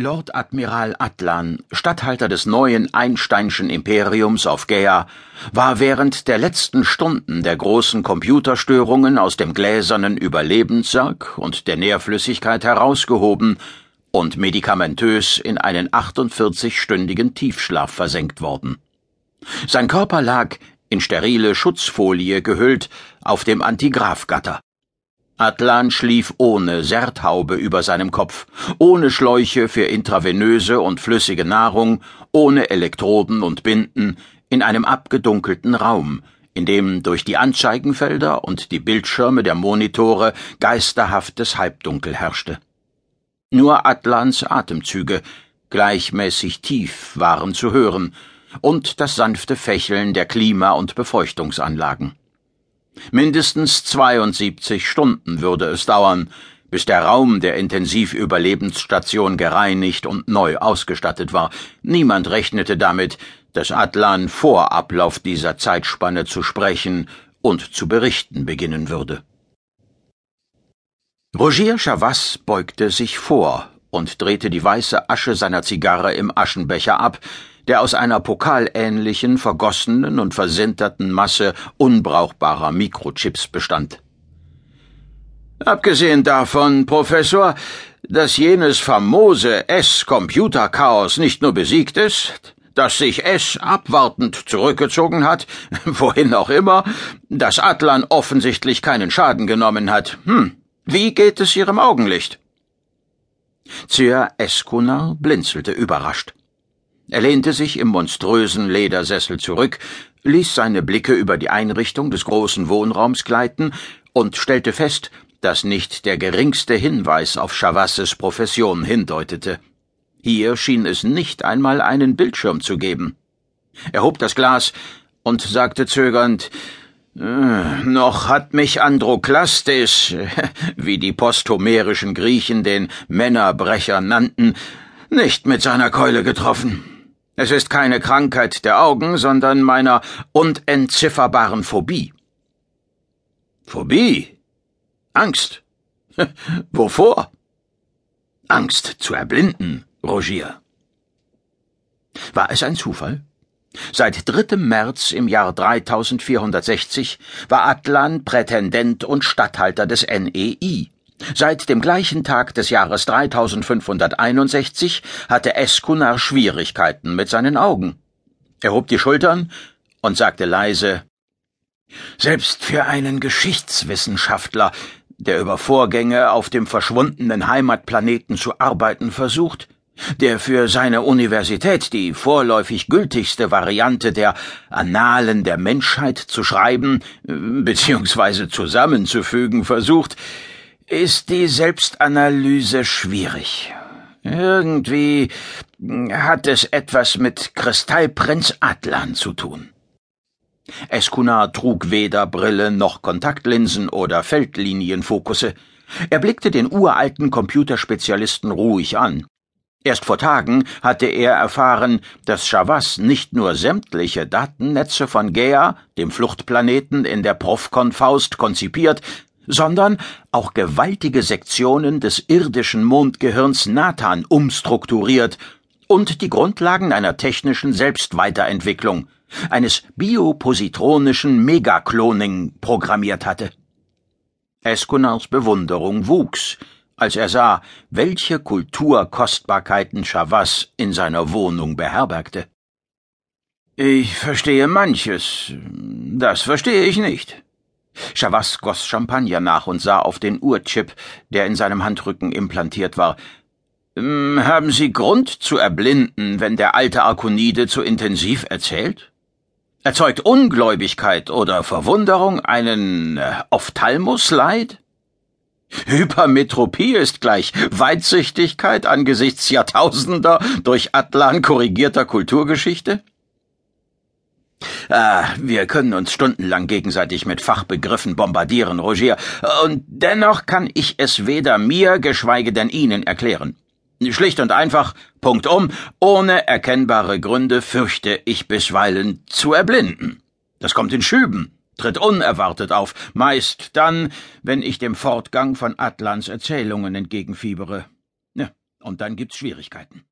Lord Admiral Atlan, Statthalter des neuen Einsteinschen Imperiums auf Gaea, war während der letzten Stunden der großen Computerstörungen aus dem gläsernen Überlebenssack und der Nährflüssigkeit herausgehoben und medikamentös in einen 48-stündigen Tiefschlaf versenkt worden. Sein Körper lag, in sterile Schutzfolie gehüllt, auf dem Antigraphgatter. Atlan schlief ohne Serthaube über seinem Kopf, ohne Schläuche für intravenöse und flüssige Nahrung, ohne Elektroden und Binden, in einem abgedunkelten Raum, in dem durch die Anzeigenfelder und die Bildschirme der Monitore geisterhaftes Halbdunkel herrschte. Nur Atlans Atemzüge, gleichmäßig tief, waren zu hören, und das sanfte Fächeln der Klima- und Befeuchtungsanlagen. Mindestens 72 Stunden würde es dauern, bis der Raum der Intensivüberlebensstation gereinigt und neu ausgestattet war. Niemand rechnete damit, dass Atlan vor Ablauf dieser Zeitspanne zu sprechen und zu berichten beginnen würde. Rogier Chavas beugte sich vor und drehte die weiße Asche seiner Zigarre im Aschenbecher ab, der aus einer pokalähnlichen, vergossenen und versinterten Masse unbrauchbarer Mikrochips bestand. Abgesehen davon, Professor, dass jenes famose S-Computerchaos nicht nur besiegt ist, dass sich S abwartend zurückgezogen hat, wohin auch immer, dass Atlan offensichtlich keinen Schaden genommen hat. Hm, wie geht es Ihrem Augenlicht? Sir Eskunar blinzelte überrascht. Er lehnte sich im monströsen Ledersessel zurück, ließ seine Blicke über die Einrichtung des großen Wohnraums gleiten und stellte fest, dass nicht der geringste Hinweis auf Chavasses Profession hindeutete. Hier schien es nicht einmal einen Bildschirm zu geben. Er hob das Glas und sagte zögernd äh, noch hat mich Androklastes, wie die posthomerischen Griechen den Männerbrecher nannten, nicht mit seiner Keule getroffen. Es ist keine Krankheit der Augen, sondern meiner unentzifferbaren Phobie. Phobie? Angst. Wovor? Angst zu erblinden, Rogier. War es ein Zufall? Seit 3. März im Jahr 3460 war Atlan Prätendent und Statthalter des NEI. Seit dem gleichen Tag des Jahres 3561 hatte Eskunar Schwierigkeiten mit seinen Augen. Er hob die Schultern und sagte leise Selbst für einen Geschichtswissenschaftler, der über Vorgänge auf dem verschwundenen Heimatplaneten zu arbeiten versucht, der für seine Universität die vorläufig gültigste Variante der Annalen der Menschheit zu schreiben bzw. zusammenzufügen versucht, ist die Selbstanalyse schwierig. Irgendwie hat es etwas mit Kristallprinz Adlan zu tun. Eskunar trug weder Brille noch Kontaktlinsen oder Feldlinienfokusse. Er blickte den uralten Computerspezialisten ruhig an. Erst vor Tagen hatte er erfahren, dass Chavas nicht nur sämtliche Datennetze von Gea, dem Fluchtplaneten in der Profcon Faust, konzipiert, sondern auch gewaltige Sektionen des irdischen Mondgehirns Nathan umstrukturiert und die Grundlagen einer technischen Selbstweiterentwicklung, eines biopositronischen Megacloning programmiert hatte. Eskunars Bewunderung wuchs, als er sah, welche Kulturkostbarkeiten Chavas in seiner Wohnung beherbergte. Ich verstehe manches, das verstehe ich nicht. Chavas goss Champagner nach und sah auf den Uhrchip, der in seinem Handrücken implantiert war. Haben Sie Grund zu erblinden, wenn der alte Arkonide zu intensiv erzählt? Erzeugt Ungläubigkeit oder Verwunderung einen äh, Ophthalmusleid? Hypermetropie ist gleich Weitsichtigkeit angesichts Jahrtausender durch Atlan korrigierter Kulturgeschichte? Ah, wir können uns stundenlang gegenseitig mit Fachbegriffen bombardieren, Rogier, und dennoch kann ich es weder mir, geschweige denn Ihnen erklären. Schlicht und einfach, punktum, ohne erkennbare Gründe fürchte ich bisweilen zu erblinden. Das kommt in Schüben, tritt unerwartet auf, meist dann, wenn ich dem Fortgang von Atlans Erzählungen entgegenfiebere. Ja, Und dann gibt's Schwierigkeiten.